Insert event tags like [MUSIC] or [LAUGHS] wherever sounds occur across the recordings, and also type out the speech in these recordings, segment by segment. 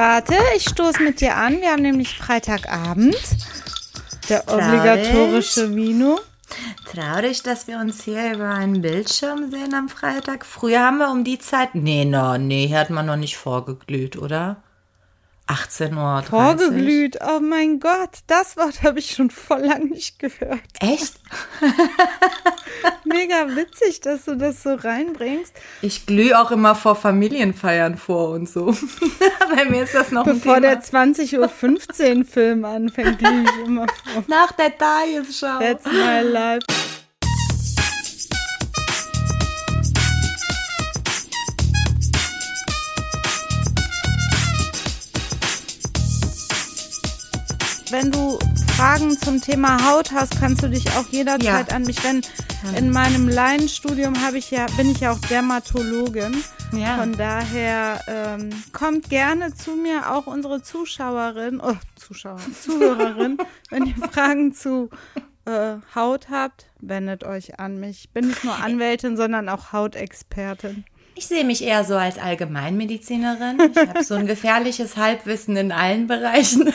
Warte, ich stoße mit dir an. Wir haben nämlich Freitagabend. Der obligatorische Vino. Traurig, dass wir uns hier über einen Bildschirm sehen am Freitag. Früher haben wir um die Zeit. Nee, no, nee, hier hat man noch nicht vorgeglüht, oder? 18 Uhr. Vorgeglüht, oh mein Gott, das Wort habe ich schon voll lang nicht gehört. Echt? [LAUGHS] Mega witzig, dass du das so reinbringst. Ich glühe auch immer vor Familienfeiern vor und so. [LAUGHS] Bei mir ist das noch Bevor ein der 20.15 Uhr Film anfängt, glühe ich immer vor. Nach der Tagesschau. That's my life. Wenn du Fragen zum Thema Haut hast, kannst du dich auch jederzeit Ja. an mich wenden. In meinem Laienstudium habe ich ja, bin ich ja auch Dermatologin. Ja. Von daher ähm, kommt gerne zu mir, auch unsere Zuschauerin, oh, Zuschauer, Zuhörerin, [LAUGHS] wenn ihr Fragen zu äh, Haut habt, wendet euch an mich. Ich bin nicht nur [LAUGHS] Anwältin, sondern auch Hautexpertin. Ich sehe mich eher so als Allgemeinmedizinerin. Ich habe so ein gefährliches Halbwissen in allen Bereichen. [LAUGHS]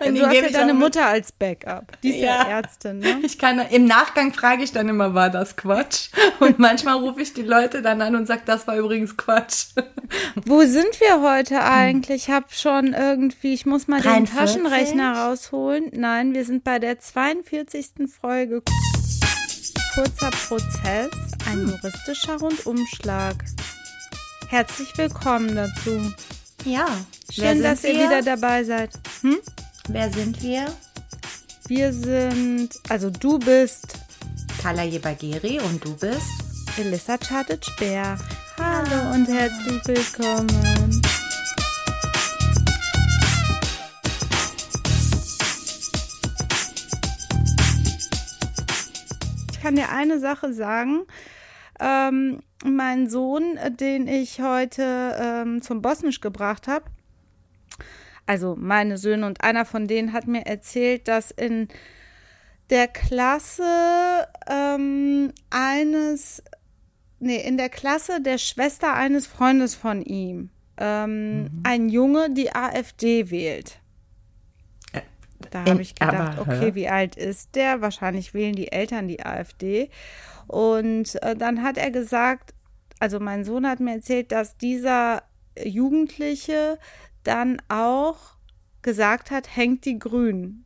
Und Du hast ja deine. Mutter als Backup. Die ist ja, Ärztin, ne? Ich kann, im Nachgang frage ich dann immer, war das Quatsch? Und manchmal rufe ich die Leute dann an und sage, das war übrigens Quatsch. Wo sind wir heute eigentlich? Ich habe schon irgendwie, ich muss mal den 43? Taschenrechner rausholen. Nein, wir sind bei der 42. Folge. Kurzer Prozess, ein juristischer Rundumschlag. Herzlich willkommen dazu. Ja. Schön, dass sind ihr wir? wieder dabei seid. Hm? Wer sind wir? Wir sind, also du bist Kala Jebageri und du bist? Elissa Chartic-Bär. Hallo und herzlich willkommen. Kann dir eine Sache sagen. Ähm, mein Sohn, den ich heute ähm, zum Bosnisch gebracht habe, also meine Söhne und einer von denen hat mir erzählt, dass in der Klasse ähm, eines, nee, in der Klasse der Schwester eines Freundes von ihm ähm, ein Junge die AfD wählt. Da habe ich gedacht, okay, wie alt ist der? Wahrscheinlich wählen die Eltern die AfD. Und äh, dann hat er gesagt, also mein Sohn hat mir erzählt, dass dieser Jugendliche dann auch gesagt hat, hängt die Grünen.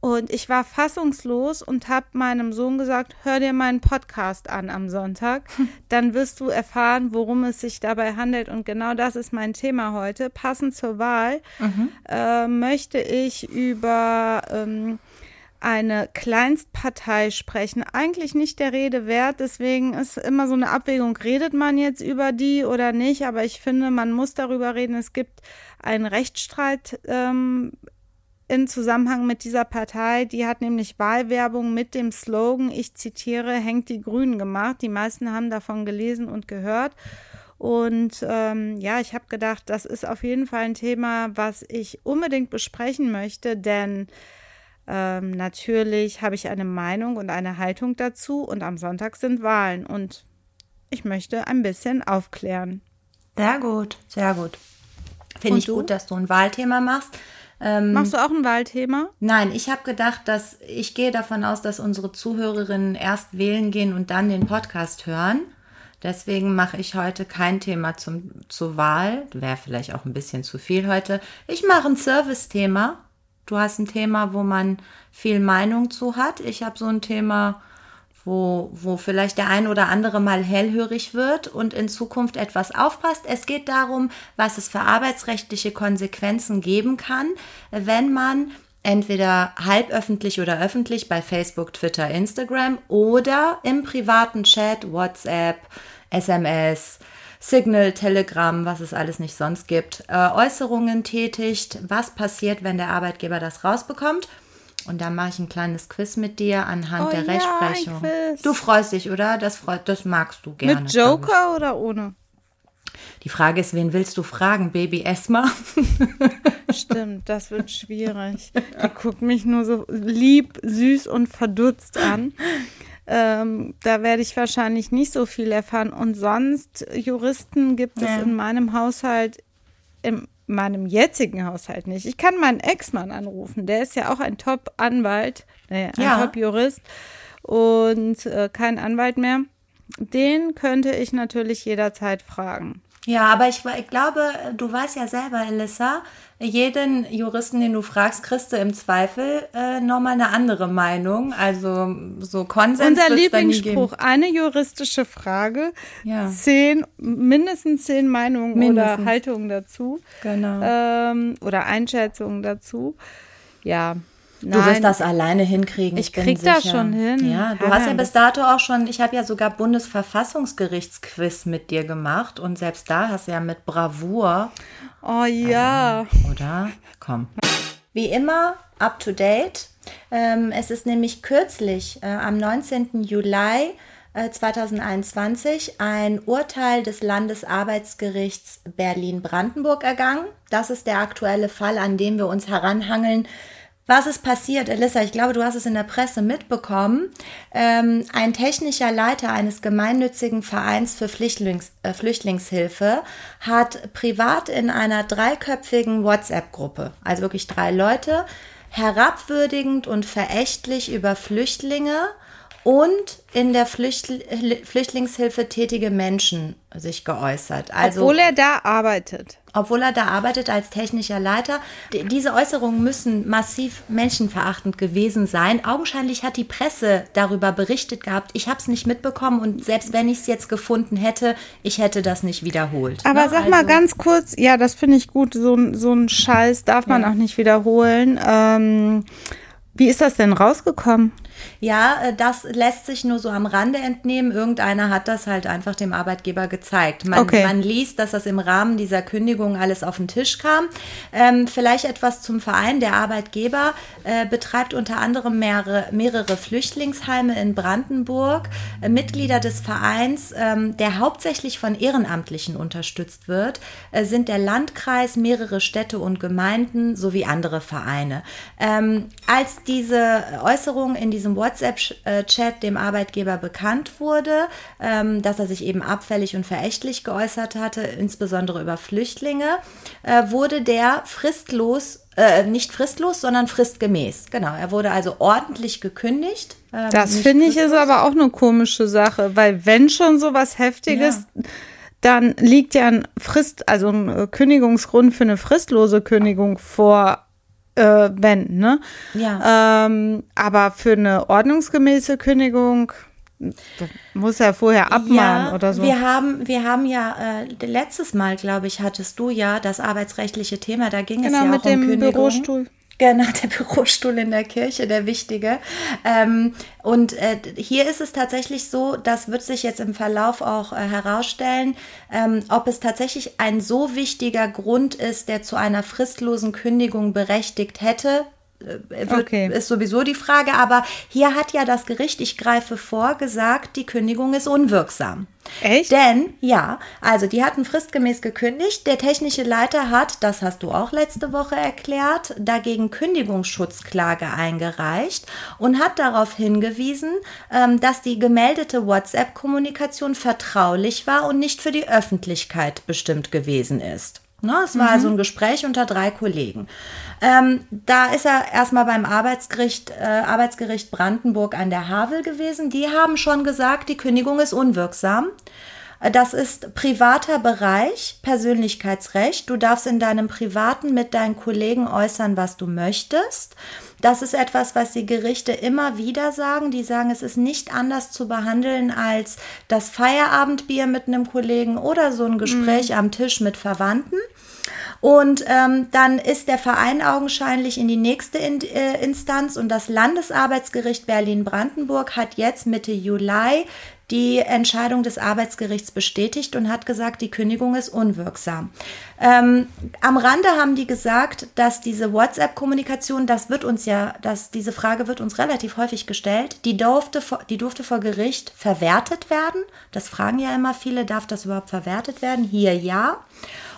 Und ich war fassungslos und habe meinem Sohn gesagt, hör dir meinen Podcast an am Sonntag. [LAUGHS] Dann wirst du erfahren, worum es sich dabei handelt. Und genau das ist mein Thema heute. Passend zur Wahl äh, möchte ich über ähm, eine Kleinstpartei sprechen. Eigentlich nicht der Rede wert, deswegen ist immer so eine Abwägung, redet man jetzt über die oder nicht, aber ich finde, man muss darüber reden. Es gibt einen Rechtsstreit ähm, in Zusammenhang mit dieser Partei. Die hat nämlich Wahlwerbung mit dem Slogan, ich zitiere, hängt die Grünen gemacht. Die meisten haben davon gelesen und gehört. Und ähm, ja, ich habe gedacht, das ist auf jeden Fall ein Thema, was ich unbedingt besprechen möchte, denn ähm, natürlich habe ich eine Meinung und eine Haltung dazu und am Sonntag sind Wahlen und ich möchte ein bisschen aufklären. Sehr gut, sehr gut. Finde ich du? gut, dass du ein Wahlthema machst. Ähm, Machst du auch ein Wahlthema? Nein, ich habe gedacht, dass ich gehe davon aus, dass unsere Zuhörerinnen erst wählen gehen und dann den Podcast hören. Deswegen mache ich heute kein Thema zum, zur Wahl. Wäre vielleicht auch ein bisschen zu viel heute. Ich mache ein Service-Thema. Du hast ein Thema, wo man viel Meinung zu hat. Ich habe so ein Thema, wo, wo vielleicht der ein oder andere mal hellhörig wird und in Zukunft etwas aufpasst. Es geht darum, was es für arbeitsrechtliche Konsequenzen geben kann, wenn man entweder halböffentlich oder öffentlich bei Facebook, Twitter, Instagram oder im privaten Chat, WhatsApp, SMS, Signal, Telegram, was es alles nicht sonst gibt, äh, Äußerungen tätigt. Was passiert, wenn der Arbeitgeber das rausbekommt? Und dann mache ich ein kleines Quiz mit dir anhand Oh der ja, Rechtsprechung. Du freust dich, oder? Das freut, das magst du gerne. Mit Joker oder ohne? Die Frage ist, wen willst du fragen? Baby Esma? [LAUGHS] Stimmt, das wird schwierig. Die guckt mich nur so lieb, süß und verdutzt an. Ähm, da werde ich wahrscheinlich nicht so viel erfahren. Und sonst, Juristen gibt Ja. es in meinem Haushalt im meinem jetzigen Haushalt nicht. Ich kann meinen Ex-Mann anrufen, der ist ja auch ein Top-Anwalt, naja, ein Ja. Top-Jurist und äh, kein Anwalt mehr. Den könnte ich natürlich jederzeit fragen. Ja, aber ich, ich glaube, du weißt ja selber, Elissa, jeden Juristen, den du fragst, kriegst du im Zweifel äh, nochmal eine andere Meinung. Also so Konsens Unser. Lieblingsspruch, eine juristische Frage, Ja. zehn, mindestens zehn Meinungen Mindestens. oder Haltungen dazu Genau. ähm, oder Einschätzungen dazu. Ja, Du wirst nein. das alleine hinkriegen. Ich bin krieg das sicher. schon hin. Ja, du Ja, hast ja das- bis dato auch schon, ich habe ja sogar Bundesverfassungsgerichtsquiz mit dir gemacht und selbst da hast du ja mit Bravour, Oh ja. oder? Komm. Wie immer, up to date. Ähm, es ist nämlich kürzlich, äh, am 19. Juli äh, 2021, ein Urteil des Landesarbeitsgerichts Berlin-Brandenburg ergangen. Das ist der aktuelle Fall, an dem wir uns heranhangeln. Was ist passiert, Elissa? Ich glaube, du hast es in der Presse mitbekommen. Ähm, ein technischer Leiter eines gemeinnützigen Vereins für Flüchtlings, äh, Flüchtlingshilfe hat privat in einer dreiköpfigen WhatsApp-Gruppe, also wirklich drei Leute, herabwürdigend und verächtlich über Flüchtlinge und in der Flüchtl Flüchtlingshilfe tätige Menschen sich geäußert. Also Obwohl er da arbeitet. Obwohl er da arbeitet als technischer Leiter. D- Diese Äußerungen müssen massiv menschenverachtend gewesen sein. Augenscheinlich hat die Presse darüber berichtet gehabt. Ich habe es nicht mitbekommen und selbst wenn ich es jetzt gefunden hätte, ich hätte das nicht wiederholt. Aber Ne? sag mal Also- ganz kurz, ja, das finde ich gut, so, ein- so ein Scheiß darf man auch nicht wiederholen. Ähm, wie ist das denn rausgekommen? Ja, äh, das lässt sich nur so am Rande entnehmen. Irgendeiner hat das halt einfach dem Arbeitgeber gezeigt. Man, Okay. man liest, dass das im Rahmen dieser Kündigung alles auf den Tisch kam. Ähm, vielleicht etwas zum Verein. Der Arbeitgeber äh, betreibt unter anderem mehrere, mehrere Flüchtlingsheime in Brandenburg. Äh, Mitglieder des Vereins, ähm, der hauptsächlich von Ehrenamtlichen unterstützt wird, äh, sind der Landkreis, mehrere Städte und Gemeinden sowie andere Vereine. Ähm, als diese Äußerung in diesem WhatsApp-Chat dem Arbeitgeber bekannt wurde, ähm, dass er sich eben abfällig und verächtlich geäußert hatte, insbesondere über Flüchtlinge, äh, wurde der fristlos, äh, nicht fristlos, sondern fristgemäß. Genau, er wurde also ordentlich gekündigt. ähm, Das finde ich ist aber auch eine komische Sache, weil wenn schon sowas Heftiges, dann liegt ja ein Frist, also ein äh, Kündigungsgrund für eine fristlose Kündigung vor, äh, wenn, ne? Ja. Ähm, aber für eine ordnungsgemäße Kündigung muss er vorher abmahnen ja, oder so. Wir haben, wir haben ja äh, letztes Mal, glaube ich, hattest du ja das arbeitsrechtliche Thema. Da ging genau, es ja mit auch um dem Kündigung. Bürostuhl. Genau, der [LAUGHS] Bürostuhl in der Kirche, der wichtige. Ähm, und äh, hier ist es tatsächlich so, das wird sich jetzt im Verlauf auch äh, herausstellen, ähm, ob es tatsächlich ein so wichtiger Grund ist, der zu einer fristlosen Kündigung berechtigt hätte. Äh, Wird, Okay. Ist sowieso die Frage, aber hier hat ja das Gericht, ich greife vor, gesagt, die Kündigung ist unwirksam. Echt? Denn, ja, also die hatten fristgemäß gekündigt. Der technische Leiter hat, das hast du auch letzte Woche erklärt, dagegen Kündigungsschutzklage eingereicht und hat darauf hingewiesen, ähm, dass die gemeldete WhatsApp-Kommunikation vertraulich war und nicht für die Öffentlichkeit bestimmt gewesen ist. Ne, es war also ein Gespräch unter drei Kollegen. Ähm, da ist er erstmal beim Arbeitsgericht, äh, Arbeitsgericht Brandenburg an der Havel gewesen. Die haben schon gesagt, die Kündigung ist unwirksam. Äh, Das ist privater Bereich, Persönlichkeitsrecht. Du darfst in deinem Privaten mit deinen Kollegen äußern, was du möchtest. Das ist etwas, was die Gerichte immer wieder sagen. Die sagen, es ist nicht anders zu behandeln als das Feierabendbier mit einem Kollegen oder so ein Gespräch am Tisch mit Verwandten. Und ähm, dann ist der Verein augenscheinlich in die nächste in, äh, Instanz und das Landesarbeitsgericht Berlin-Brandenburg hat jetzt Mitte Juli die Entscheidung des Arbeitsgerichts bestätigt und hat gesagt, die Kündigung ist unwirksam. Ähm, am Rande haben die gesagt, dass diese WhatsApp-Kommunikation, das wird uns ja, dass diese Frage wird uns relativ häufig gestellt, die durfte, vor- die durfte vor Gericht verwertet werden. Das fragen ja immer viele, darf das überhaupt verwertet werden? Hier ja.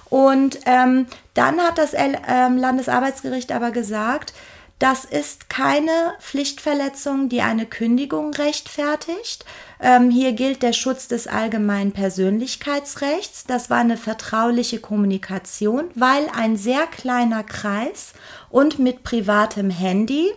Und ähm, dann hat das ähm, Landesarbeitsgericht aber gesagt, das ist keine Pflichtverletzung, die eine Kündigung rechtfertigt. Ähm, hier gilt der Schutz des allgemeinen Persönlichkeitsrechts. Das war eine vertrauliche Kommunikation, weil ein sehr kleiner Kreis und mit privatem Handy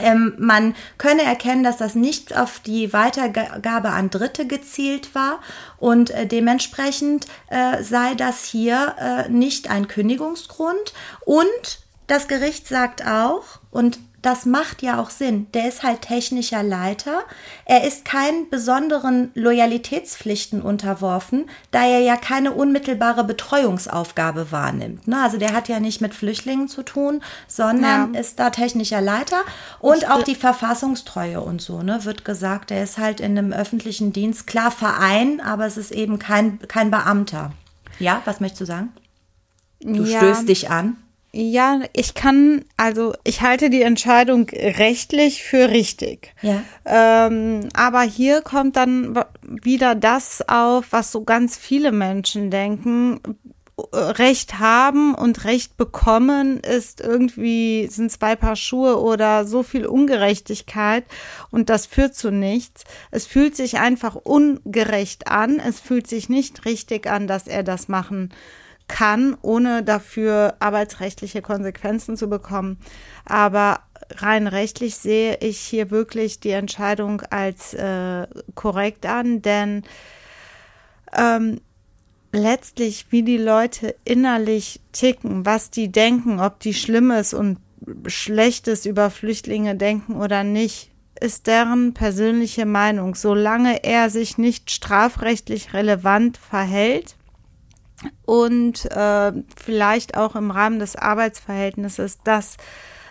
ähm, man könne erkennen, dass das nicht auf die Weitergabe an Dritte gezielt war und äh, dementsprechend äh, sei das hier äh, nicht ein Kündigungsgrund. Und das Gericht sagt auch, und das macht ja auch Sinn. Der ist halt technischer Leiter. Er ist keinen besonderen Loyalitätspflichten unterworfen, da er ja keine unmittelbare Betreuungsaufgabe wahrnimmt. Ne? Also der hat ja nicht mit Flüchtlingen zu tun, sondern ja. ist da technischer Leiter und auch die Verfassungstreue und so, ne, wird gesagt, er ist halt in einem öffentlichen Dienst, klar Verein, aber es ist eben kein, kein Beamter. Ja, was möchtest du sagen? Du ja. stößt dich an. Ja, ich kann, also ich halte die Entscheidung rechtlich für richtig. Ja. Ähm, aber hier kommt dann wieder das auf, was so ganz viele Menschen denken. Recht haben und Recht bekommen ist irgendwie, sind zwei Paar Schuhe oder so viel Ungerechtigkeit und das führt zu nichts. Es fühlt sich einfach ungerecht an. Es fühlt sich nicht richtig an, dass er das machen kann, ohne dafür arbeitsrechtliche Konsequenzen zu bekommen. Aber rein rechtlich sehe ich hier wirklich die Entscheidung als äh, korrekt an, denn ähm, letztlich, wie die Leute innerlich ticken, was die denken, ob die Schlimmes und Schlechtes über Flüchtlinge denken oder nicht, ist deren persönliche Meinung. Solange er sich nicht strafrechtlich relevant verhält, und äh, vielleicht auch im Rahmen des Arbeitsverhältnisses das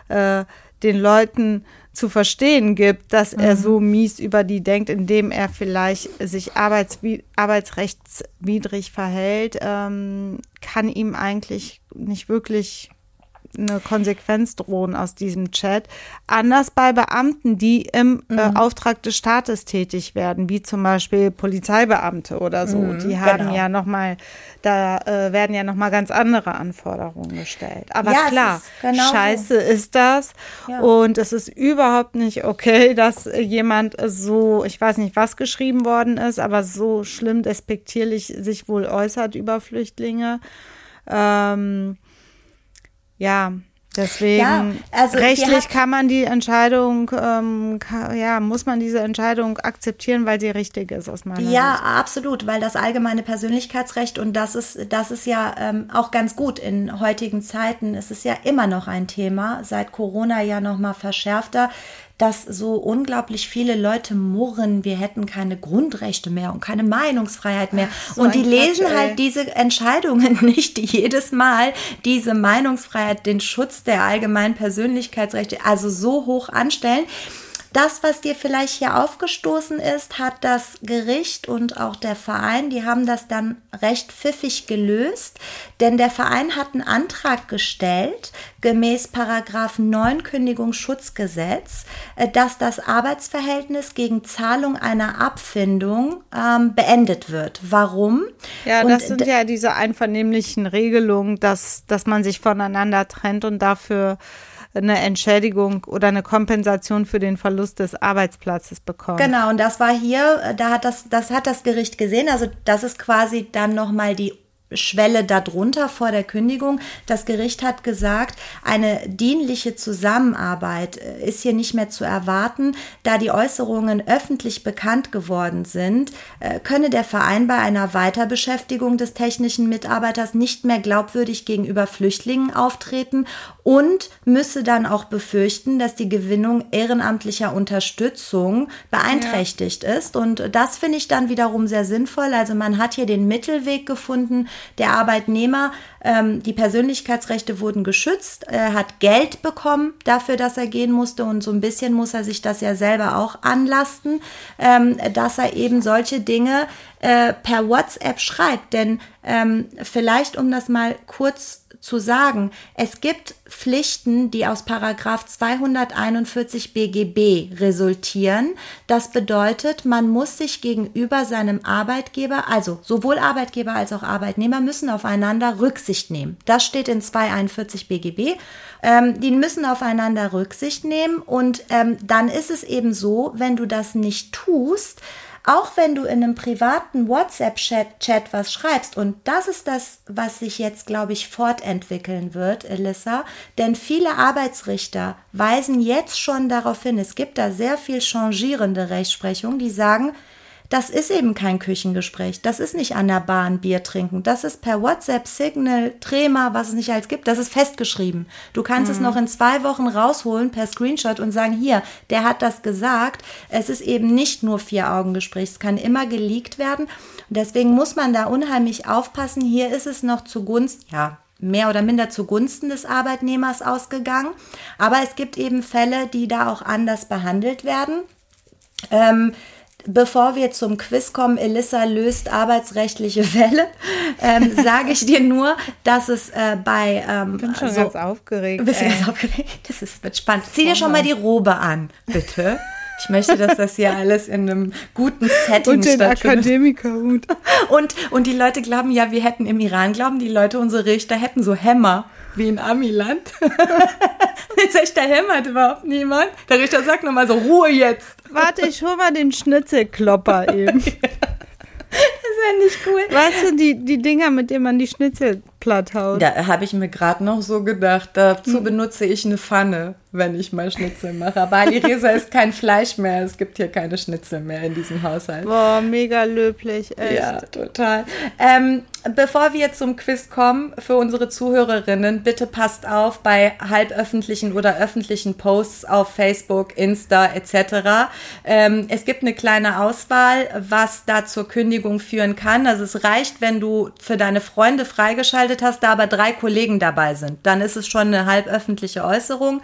äh, den Leuten zu verstehen gibt, dass mhm. er so mies über die denkt, indem er vielleicht sich arbeitswi arbeitsrechtswidrig verhält, ähm, kann ihm eigentlich nicht wirklich eine Konsequenz drohen aus diesem Chat. Anders bei Beamten, die im äh, mhm. äh, Auftrag des Staates tätig werden, wie zum Beispiel Polizeibeamte oder so. Mhm, die haben genau. ja noch mal, da äh, werden ja noch mal ganz andere Anforderungen gestellt. Aber ja, klar, ist scheiße so. ist das ja. und es ist überhaupt nicht okay, dass jemand so, ich weiß nicht, was geschrieben worden ist, aber so schlimm despektierlich sich wohl äußert über Flüchtlinge. Ähm, ja, Deswegen ja, also rechtlich kann man die Entscheidung, ähm, kann, ja, muss man diese Entscheidung akzeptieren, weil sie richtig ist aus meiner Ja, Sicht. absolut, weil das allgemeine Persönlichkeitsrecht und das ist, das ist ja ähm, auch ganz gut in heutigen Zeiten. Es ist ja immer noch ein Thema, seit Corona ja noch mal verschärfter dass so unglaublich viele Leute murren, wir hätten keine Grundrechte mehr und keine Meinungsfreiheit mehr. So und die lesen Quatsch, halt diese Entscheidungen [LAUGHS] nicht, die jedes Mal diese Meinungsfreiheit, den Schutz der allgemeinen Persönlichkeitsrechte, also so hoch anstellen. Das, was dir vielleicht hier aufgestoßen ist, hat das Gericht und auch der Verein, die haben das dann recht pfiffig gelöst, denn der Verein hat einen Antrag gestellt, gemäß Paragraph 9 Kündigungsschutzgesetz, äh, dass das Arbeitsverhältnis gegen Zahlung einer Abfindung ähm, beendet wird. Warum? Ja, das und sind ja diese einvernehmlichen Regelungen, dass, dass man sich voneinander trennt und dafür eine Entschädigung oder eine Kompensation für den Verlust des Arbeitsplatzes bekommen. Genau, und das war hier, da hat das, das hat das Gericht gesehen. Also das ist quasi dann nochmal die Schwelle darunter vor der Kündigung. Das Gericht hat gesagt, eine dienliche Zusammenarbeit äh, ist hier nicht mehr zu erwarten, da die Äußerungen öffentlich bekannt geworden sind, äh, könne der Verein bei einer Weiterbeschäftigung des technischen Mitarbeiters nicht mehr glaubwürdig gegenüber Flüchtlingen auftreten und müsse dann auch befürchten, dass die Gewinnung ehrenamtlicher Unterstützung beeinträchtigt ja. ist. Und das finde ich dann wiederum sehr sinnvoll. Also man hat hier den Mittelweg gefunden, der Arbeitnehmer, ähm, die Persönlichkeitsrechte wurden geschützt, er hat Geld bekommen dafür, dass er gehen musste und so ein bisschen muss er sich das ja selber auch anlasten, ähm, dass er eben solche Dinge äh, per WhatsApp schreibt. Denn ähm, vielleicht um das mal kurz zu sagen, es gibt Pflichten, die aus Paragraph 241 BGB resultieren. Das bedeutet, man muss sich gegenüber seinem Arbeitgeber, also sowohl Arbeitgeber als auch Arbeitnehmer müssen aufeinander Rücksicht nehmen. Das steht in 241 BGB. Ähm, die müssen aufeinander Rücksicht nehmen und ähm, dann ist es eben so, wenn du das nicht tust, auch wenn du in einem privaten WhatsApp-Chat was schreibst, und das ist das, was sich jetzt, glaube ich, fortentwickeln wird, Elissa, denn viele Arbeitsrichter weisen jetzt schon darauf hin, es gibt da sehr viel changierende Rechtsprechung, die sagen, das ist eben kein Küchengespräch. Das ist nicht an der Bahn Bier trinken. Das ist per WhatsApp, Signal, Trema, was es nicht alles gibt. Das ist festgeschrieben. Du kannst mhm. es noch in zwei Wochen rausholen per Screenshot und sagen, hier, der hat das gesagt. Es ist eben nicht nur Vier-Augen-Gespräch. Es kann immer geleakt werden. Und deswegen muss man da unheimlich aufpassen. Hier ist es noch zugunsten, ja, mehr oder minder zugunsten des Arbeitnehmers ausgegangen. Aber es gibt eben Fälle, die da auch anders behandelt werden. Ähm, Bevor wir zum Quiz kommen, Elissa löst arbeitsrechtliche Fälle, ähm, [LAUGHS] sage ich dir nur, dass es äh, bei. Ähm, ich bin schon so, ganz aufgeregt. Bist du ganz aufgeregt? Das ist wird spannend. Zieh dir schon mal die Robe an, bitte. Ich möchte, dass das hier alles in einem guten Setting und den Akademikerhut. [LAUGHS] Und, und die Leute glauben ja, wir hätten im Iran, glauben die Leute, unsere Richter hätten so Hämmer wie in Amiland. [LAUGHS] Jetzt echt, da hämmert überhaupt niemand. Der Richter sagt nochmal so, Ruhe jetzt. Warte, ich hol mal den Schnitzelklopper eben. [LAUGHS] Das wäre nicht cool. Weißt du, die, die Dinger, mit denen man die Schnitzel platt haut. Da habe ich mir gerade noch so gedacht, dazu hm. benutze ich eine Pfanne, wenn ich mal Schnitzel mache. Aber Alireza ist kein Fleisch mehr. Es gibt hier keine Schnitzel mehr in diesem Haushalt. Boah, mega löblich, echt. Ja, total. Ähm, bevor wir zum Quiz kommen, für unsere Zuhörerinnen, bitte passt auf bei halböffentlichen oder öffentlichen Posts auf Facebook, Insta etc. Ähm, es gibt eine kleine Auswahl, was da zur Kündigung führen kann. Also es reicht, wenn du für deine Freunde freigeschaltet hast, da aber drei Kollegen dabei sind. Dann ist es schon eine halböffentliche Äußerung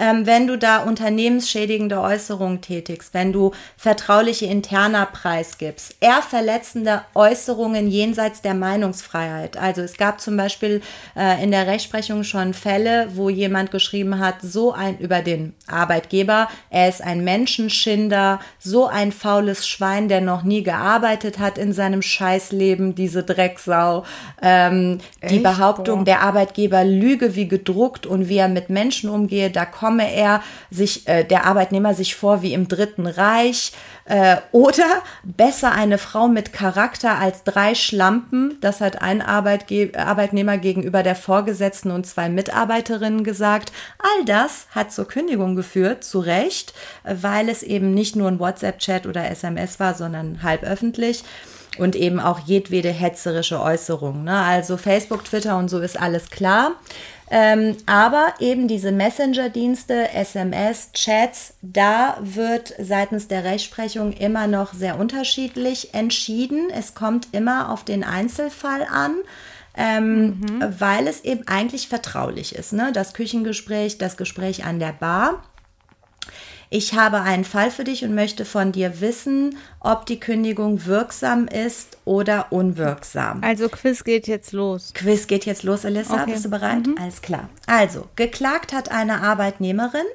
ähm, wenn du da unternehmensschädigende Äußerungen tätigst, wenn du vertrauliche Interna preisgibst, eher verletzende Äußerungen jenseits der Meinungsfreiheit. Also es gab zum Beispiel äh, in der Rechtsprechung schon Fälle, wo jemand geschrieben hat, so ein über den Arbeitgeber, er ist ein Menschenschinder, so ein faules Schwein, der noch nie gearbeitet hat in seinem Scheißleben, diese Drecksau. Ähm, die Behauptung, der Arbeitgeber lüge wie gedruckt und wie er mit Menschen umgehe, da kommt komme er sich, äh, der Arbeitnehmer sich vor wie im Dritten Reich äh, oder besser eine Frau mit Charakter als drei Schlampen. Das hat ein Arbeitge Arbeitnehmer gegenüber der Vorgesetzten und zwei Mitarbeiterinnen gesagt. All das hat zur Kündigung geführt, zu Recht, weil es eben nicht nur ein WhatsApp-Chat oder SMS war, sondern halb öffentlich und eben auch jedwede hetzerische Äußerung. Ne? Also Facebook, Twitter und so ist alles klar. Ähm, aber eben diese Messenger-Dienste, SMS, Chats, da wird seitens der Rechtsprechung immer noch sehr unterschiedlich entschieden. Es kommt immer auf den Einzelfall an. Ähm, mhm. weil es eben eigentlich vertraulich ist. Ne? Das Küchengespräch, das Gespräch an der Bar ich habe einen Fall für dich und möchte von dir wissen, ob die Kündigung wirksam ist oder unwirksam. Also Quiz geht jetzt los. Quiz geht jetzt los, Alissa. Okay. Bist du bereit? Mhm. Alles klar. Also, geklagt hat eine Arbeitnehmerin,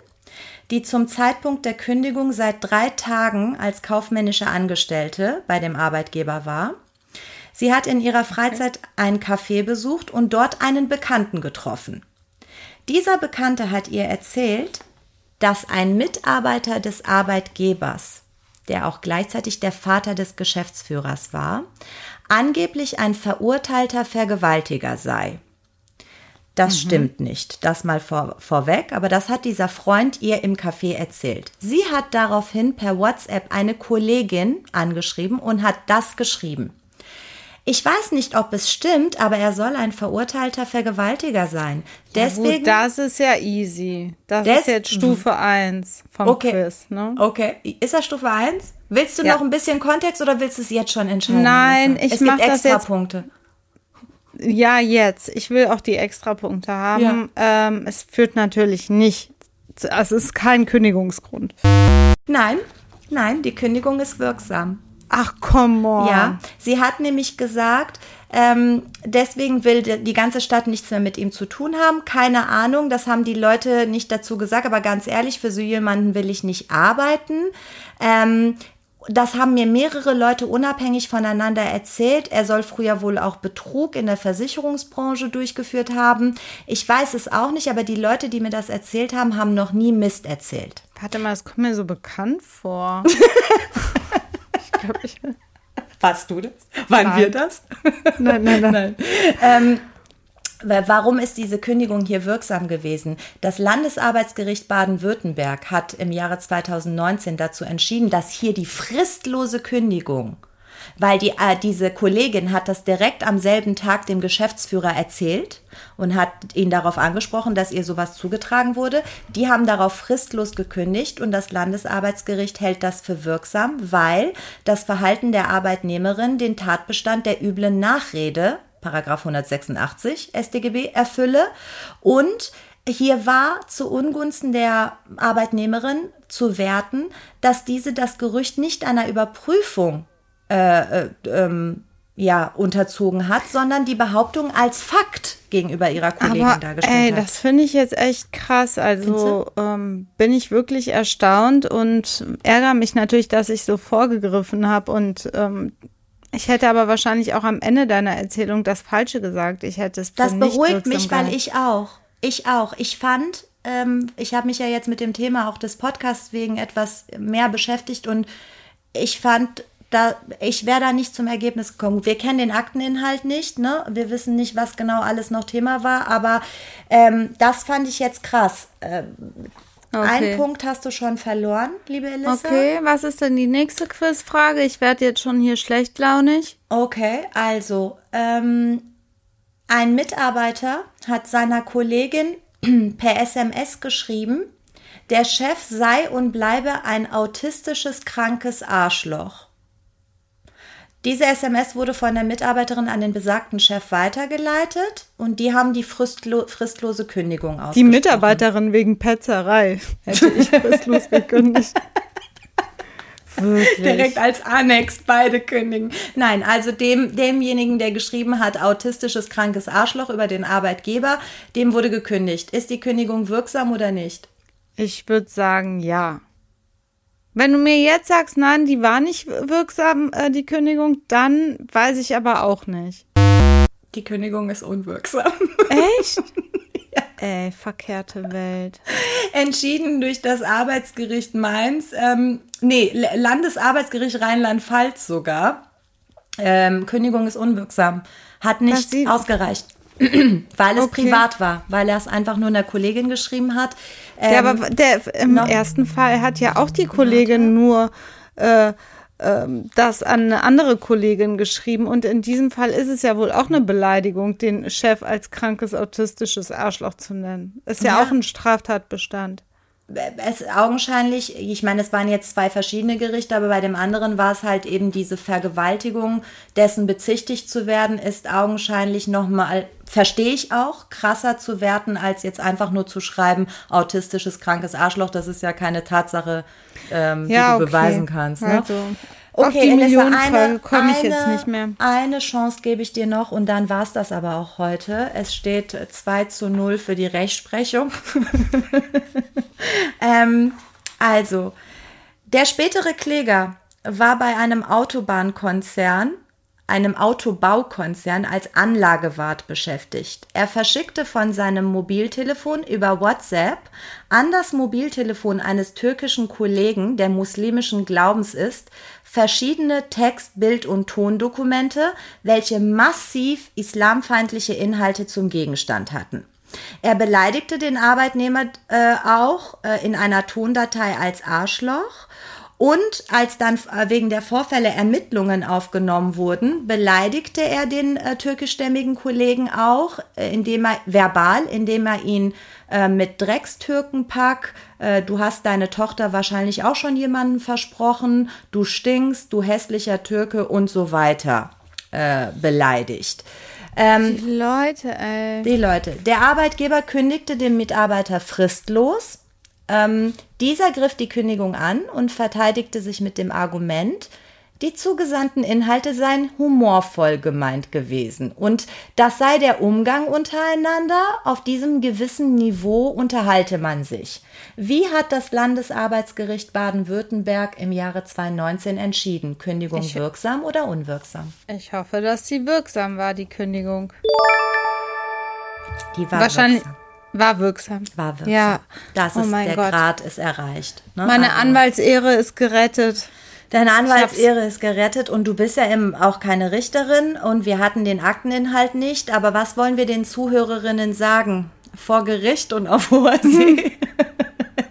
die zum Zeitpunkt der Kündigung seit drei Tagen als kaufmännische Angestellte bei dem Arbeitgeber war. Sie hat in ihrer Freizeit ein Café besucht und dort einen Bekannten getroffen. Dieser Bekannte hat ihr erzählt, dass ein Mitarbeiter des Arbeitgebers, der auch gleichzeitig der Vater des Geschäftsführers war, angeblich ein verurteilter Vergewaltiger sei. Das mhm. stimmt nicht, das mal vor, vorweg, aber das hat dieser Freund ihr im Café erzählt. Sie hat daraufhin per WhatsApp eine Kollegin angeschrieben und hat das geschrieben. Ich weiß nicht, ob es stimmt, aber er soll ein verurteilter Vergewaltiger sein. Deswegen. Ja gut, das ist ja easy. Das ist jetzt Stufe 1 vom okay. Quiz, ne? Okay. Ist das Stufe 1? Willst du ja. noch ein bisschen Kontext oder willst du es jetzt schon entscheiden? Nein, ich mache das jetzt. Punkte. Ja, jetzt. Ich will auch die Extrapunkte haben. Ja. Ähm, es führt natürlich nicht. Es ist kein Kündigungsgrund. Nein, nein, die Kündigung ist wirksam. Ach, komm on. Ja, sie hat nämlich gesagt, Ähm, deswegen will die ganze Stadt nichts mehr mit ihm zu tun haben. Keine Ahnung, das haben die Leute nicht dazu gesagt, aber ganz ehrlich, für so jemanden will ich nicht arbeiten. Ähm, das haben mir mehrere Leute unabhängig voneinander erzählt. Er soll früher wohl auch Betrug in der Versicherungsbranche durchgeführt haben. Ich weiß es auch nicht, aber die Leute, die mir das erzählt haben, haben noch nie Mist erzählt. Warte mal, das kommt mir so bekannt vor. [LAUGHS] glaube, ich. Warst du das? Waren nein. wir das? Nein, nein, nein. nein. Ähm, Warum ist diese Kündigung hier wirksam gewesen? Das Landesarbeitsgericht Baden-Württemberg hat im Jahre 2019 dazu entschieden, dass hier die fristlose Kündigung, weil die, äh, diese Kollegin hat das direkt am selben Tag dem Geschäftsführer erzählt und hat ihn darauf angesprochen, dass ihr sowas zugetragen wurde. Die haben darauf fristlos gekündigt und das Landesarbeitsgericht hält das für wirksam, weil das Verhalten der Arbeitnehmerin den Tatbestand der üblen Nachrede Paragraph 186 StGB erfülle und hier war zu Ungunsten der Arbeitnehmerin zu werten, dass diese das Gerücht nicht einer Überprüfung äh, ähm, ja, unterzogen hat, sondern die Behauptung als Fakt gegenüber ihrer Kollegin Aber, dargestellt ey, hat. Das finde ich jetzt echt krass. Also ähm, bin ich wirklich erstaunt und ärgere mich natürlich, dass ich so vorgegriffen habe und ähm, ich hätte aber wahrscheinlich auch am Ende deiner Erzählung das Falsche gesagt. Ich hätte es Das beruhigt mich, weil ich auch. Ich auch. Ich fand, ähm, ich habe mich ja jetzt mit dem Thema auch des Podcasts wegen etwas mehr beschäftigt und ich fand, da, ich wäre da nicht zum Ergebnis gekommen. Wir kennen den Akteninhalt nicht, ne? Wir wissen nicht, was genau alles noch Thema war, aber ähm, das fand ich jetzt krass. Ähm, Okay. Einen Punkt hast du schon verloren, liebe Elissa. Okay, was ist denn die nächste Quizfrage? Ich werde jetzt schon hier schlecht launig. Okay, also ähm, ein Mitarbeiter hat seiner Kollegin [CLEARS THROAT] per SMS geschrieben, der Chef sei und bleibe ein autistisches krankes Arschloch. Diese SMS wurde von der Mitarbeiterin an den besagten Chef weitergeleitet und die haben die fristlo fristlose Kündigung ausgesprochen. Die Mitarbeiterin wegen Petzerei hätte ich fristlos gekündigt. Wirklich? [LAUGHS] Direkt als Annex beide kündigen. Nein, also dem, demjenigen, der geschrieben hat, autistisches krankes Arschloch über den Arbeitgeber, dem wurde gekündigt. Ist die Kündigung wirksam oder nicht? Ich würde sagen, ja. Wenn du mir jetzt sagst, nein, die war nicht wirksam, äh, die Kündigung, dann weiß ich aber auch nicht. Die Kündigung ist unwirksam. [LAUGHS] Echt? ja. Ey, verkehrte Welt. Entschieden durch das Arbeitsgericht Mainz, ähm, nee, Landesarbeitsgericht Rheinland-Pfalz sogar. Ähm, Kündigung ist unwirksam. Hat nicht ausgereicht. [CLEARS THROAT] weil es okay. privat war, weil er es einfach nur einer Kollegin geschrieben hat. Ähm, ja, aber der, im no? ersten Fall hat ja auch die Kollegin nur äh, äh, das an eine andere Kollegin geschrieben und in diesem Fall ist es ja wohl auch eine Beleidigung, den Chef als krankes autistisches Arschloch zu nennen. Ist ja, ja. auch ein Straftatbestand es augenscheinlich, ich meine, es waren jetzt zwei verschiedene Gerichte, aber bei dem anderen war es halt eben diese Vergewaltigung, dessen bezichtigt zu werden, ist augenscheinlich nochmal, verstehe ich auch, krasser zu werten, als jetzt einfach nur zu schreiben, autistisches, krankes Arschloch. Das ist ja keine Tatsache, ähm, ja, die du okay. beweisen kannst. Ne? Also. Okay, Auf die Millionenfrage komme ich jetzt nicht mehr. Eine Chance gebe ich dir noch und dann war es das aber auch heute. Es steht 2 zu 0 für die Rechtsprechung. [LAUGHS] ähm, also, der spätere Kläger war bei einem Autobahnkonzern einem Autobaukonzern als Anlagewart beschäftigt. Er verschickte von seinem Mobiltelefon über WhatsApp an das Mobiltelefon eines türkischen Kollegen, der muslimischen Glaubens ist, verschiedene Text-, Bild- und Tondokumente, welche massiv islamfeindliche Inhalte zum Gegenstand hatten. Er beleidigte den Arbeitnehmer äh, auch äh, in einer Tondatei als Arschloch und als dann äh, wegen der Vorfälle Ermittlungen aufgenommen wurden, beleidigte er den äh, türkischstämmigen Kollegen auch, äh, indem er verbal, indem er ihn äh, mit Dreckstürkenpack, äh, du hast deine Tochter wahrscheinlich auch schon jemanden versprochen, du stinkst, du hässlicher Türke und so weiter äh, beleidigt. Ähm, die Leute, ey. Die Leute. Der Arbeitgeber kündigte den Mitarbeiter fristlos ähm, dieser griff die Kündigung an und verteidigte sich mit dem Argument, die zugesandten Inhalte seien humorvoll gemeint gewesen und das sei der Umgang untereinander. Auf diesem gewissen Niveau unterhalte man sich. Wie hat das Landesarbeitsgericht Baden-Württemberg im Jahre 2019 entschieden? Kündigung ich, wirksam oder unwirksam? Ich hoffe, dass sie wirksam war, die Kündigung. Die war Wahrscheinlich. Wirksam. War wirksam. War wirksam. Ja. Das oh ist der Gott. Grad ist erreicht. Ne? Meine also. Anwaltsehre ist gerettet. Deine Anwaltsehre ist gerettet und du bist ja eben auch keine Richterin und wir hatten den Akteninhalt nicht. Aber was wollen wir den Zuhörerinnen sagen? Vor Gericht und auf hoher [LAUGHS] See.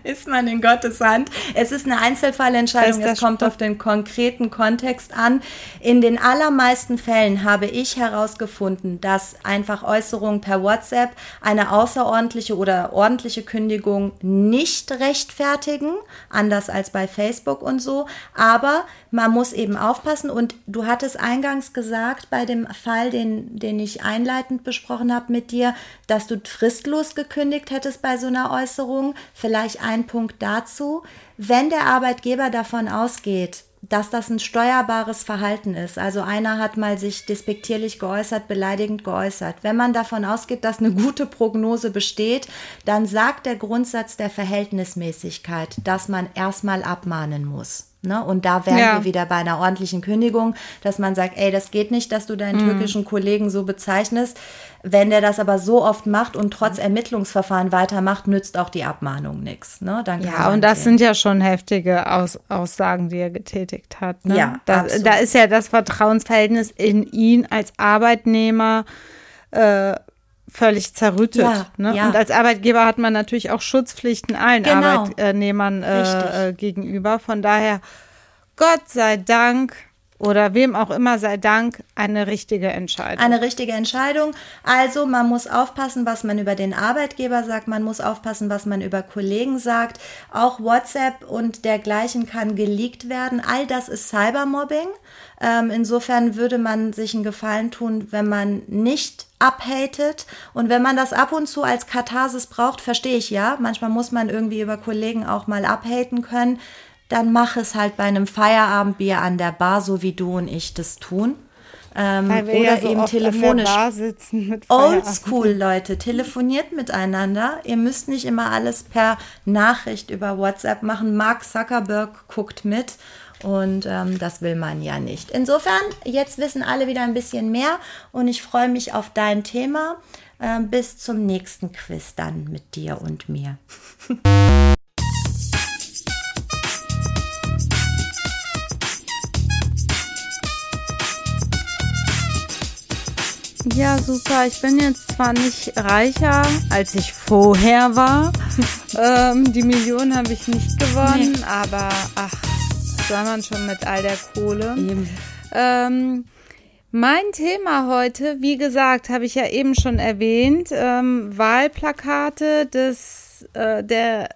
Ist man in Gottes Hand. Es ist eine Einzelfallentscheidung, es kommt auf den konkreten Kontext an. In den allermeisten Fällen habe ich herausgefunden, dass einfach Äußerungen per WhatsApp eine außerordentliche oder ordentliche Kündigung nicht rechtfertigen, anders als bei Facebook und so. Aber man muss eben aufpassen und du hattest eingangs gesagt bei dem Fall, den, den ich einleitend besprochen habe mit dir, dass du fristlos gekündigt hättest bei so einer Äußerung. Vielleicht ein Punkt dazu. Wenn der Arbeitgeber davon ausgeht, dass das ein steuerbares Verhalten ist. Also einer hat mal sich despektierlich geäußert, beleidigend geäußert. Wenn man davon ausgeht, dass eine gute Prognose besteht, dann sagt der Grundsatz der Verhältnismäßigkeit, dass man erstmal abmahnen muss. Ne? Und da wären ja. wir wieder bei einer ordentlichen Kündigung, dass man sagt, ey, das geht nicht, dass du deinen mhm. türkischen Kollegen so bezeichnest. Wenn der das aber so oft macht und trotz Ermittlungsverfahren weitermacht, nützt auch die Abmahnung nichts. Ne? ja, und das sehen. sind ja schon heftige Aus Aussagen, die er getätigt hat. Ne? Ja, da, da ist ja das Vertrauensverhältnis in ihn als Arbeitnehmer äh, völlig zerrüttet. Ja, ne? ja. Und als Arbeitgeber hat man natürlich auch Schutzpflichten allen genau. Arbeitnehmern äh, äh, gegenüber. Von daher, Gott sei Dank oder wem auch immer sei Dank eine richtige Entscheidung. Eine richtige Entscheidung. Also man muss aufpassen, was man über den Arbeitgeber sagt, man muss aufpassen, was man über Kollegen sagt. Auch WhatsApp und dergleichen kann geleakt werden. All das ist Cybermobbing. Ähm, insofern würde man sich einen Gefallen tun, wenn man nicht abhatet. Und wenn man das ab und zu als Katharsis braucht, verstehe ich ja. Manchmal muss man irgendwie über Kollegen auch mal abhaten können. Dann mach es halt bei einem Feierabendbier an der Bar, so wie du und ich das tun. Ähm, oder ja so eben telefonisch. Oldschool, Leute, telefoniert miteinander. Ihr müsst nicht immer alles per Nachricht über WhatsApp machen. Mark Zuckerberg guckt mit und ähm, das will man ja nicht. Insofern, jetzt wissen alle wieder ein bisschen mehr und ich freue mich auf dein Thema. Äh, bis zum nächsten Quiz dann mit dir und mir. Ja, super. Ich bin jetzt zwar nicht reicher, als ich vorher war. [LAUGHS] ähm, die Million habe ich nicht gewonnen, nee. aber ach, soll man schon mit all der Kohle. Ähm, mein Thema heute, wie gesagt, habe ich ja eben schon erwähnt, ähm, Wahlplakate des äh, der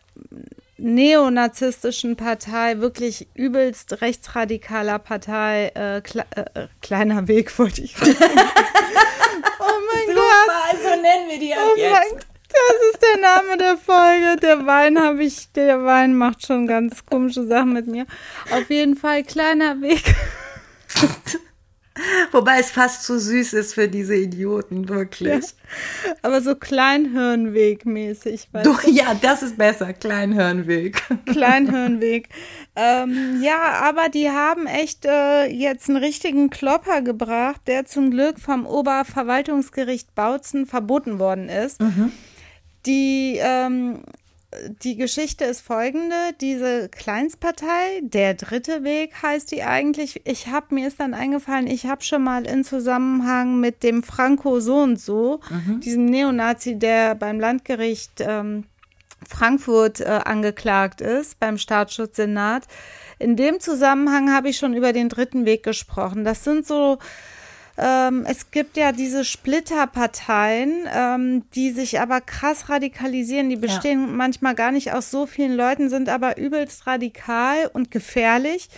neonazistischen Partei, wirklich übelst rechtsradikaler Partei, äh, Kle äh, kleiner Weg wollte ich. [LAUGHS] oh mein Super, Gott. so nennen wir die ab oh jetzt. Mein, das ist der Name der Folge. Der Wein habe ich, der Wein macht schon ganz komische Sachen mit mir. Auf jeden Fall kleiner Weg. [LAUGHS] [LAUGHS] Wobei es fast zu süß ist für diese Idioten, wirklich. Ja, aber so Kleinhirnweg-mäßig. Doch, ja, das ist besser, Kleinhirnweg. [LAUGHS] Kleinhirnweg. Ähm, ja, aber die haben echt äh, jetzt einen richtigen Klopper gebracht, der zum Glück vom Oberverwaltungsgericht Bautzen verboten worden ist. Mhm. Die ähm, die Geschichte ist folgende: Diese Kleinstpartei, der dritte Weg heißt die eigentlich. Ich habe mir ist dann eingefallen, ich habe schon mal in Zusammenhang mit dem Franco so und so, mhm. diesem Neonazi, der beim Landgericht ähm, Frankfurt äh, angeklagt ist, beim Staatsschutzsenat. In dem Zusammenhang habe ich schon über den dritten Weg gesprochen. Das sind so ähm, es gibt ja diese Splitterparteien, ähm, die sich aber krass radikalisieren. Die bestehen ja. manchmal gar nicht aus so vielen Leuten, sind aber übelst radikal und gefährlich.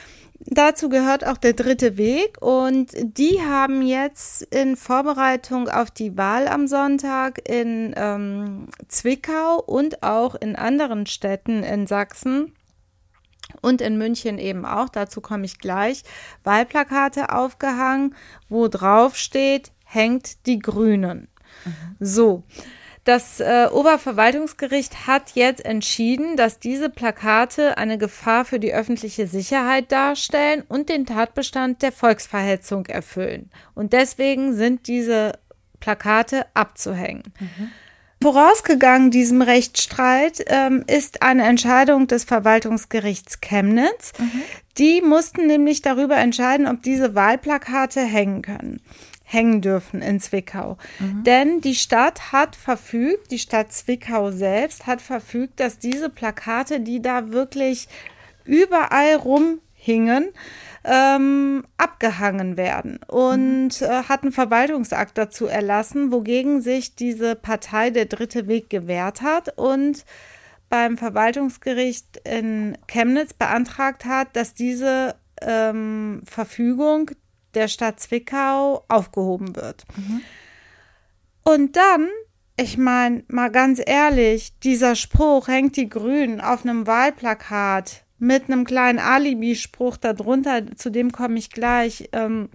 Dazu gehört auch der dritte Weg und die haben jetzt in Vorbereitung auf die Wahl am Sonntag in ähm, Zwickau und auch in anderen Städten in Sachsen und in München eben auch, dazu komme ich gleich, Wahlplakate aufgehangen, wo drauf steht, hängt die Grünen. So. Das äh, Oberverwaltungsgericht hat jetzt entschieden, dass diese Plakate eine Gefahr für die öffentliche Sicherheit darstellen und den Tatbestand der Volksverhetzung erfüllen. Und deswegen sind diese Plakate abzuhängen. Mhm. Vorausgegangen diesem Rechtsstreit ähm, ist eine Entscheidung des Verwaltungsgerichts Chemnitz. Mhm. Die mussten nämlich darüber entscheiden, ob diese Wahlplakate hängen können hängen dürfen in Zwickau. Mhm. Denn die Stadt hat verfügt, die Stadt Zwickau selbst hat verfügt, dass diese Plakate, die da wirklich überall rumhingen, ähm, abgehangen werden und mhm. äh, hat einen Verwaltungsakt dazu erlassen, wogegen sich diese Partei der Dritte Weg gewehrt hat und beim Verwaltungsgericht in Chemnitz beantragt hat, dass diese ähm, Verfügung der Stadt Zwickau aufgehoben wird. Mhm. Und dann, ich meine, mal ganz ehrlich, dieser Spruch hängt die Grünen auf einem Wahlplakat mit einem kleinen Alibi-Spruch darunter, zu dem komme ich gleich, ähm,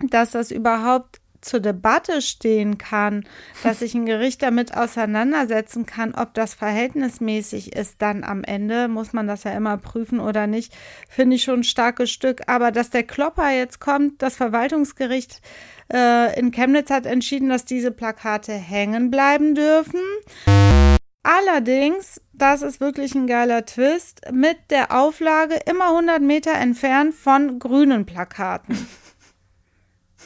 dass das überhaupt zur Debatte stehen kann, dass sich ein Gericht damit auseinandersetzen kann, ob das verhältnismäßig ist, dann am Ende muss man das ja immer prüfen oder nicht, finde ich schon ein starkes Stück. Aber dass der Klopper jetzt kommt, das Verwaltungsgericht äh, in Chemnitz hat entschieden, dass diese Plakate hängen bleiben dürfen. Allerdings, das ist wirklich ein geiler Twist, mit der Auflage immer 100 Meter entfernt von grünen Plakaten [LAUGHS]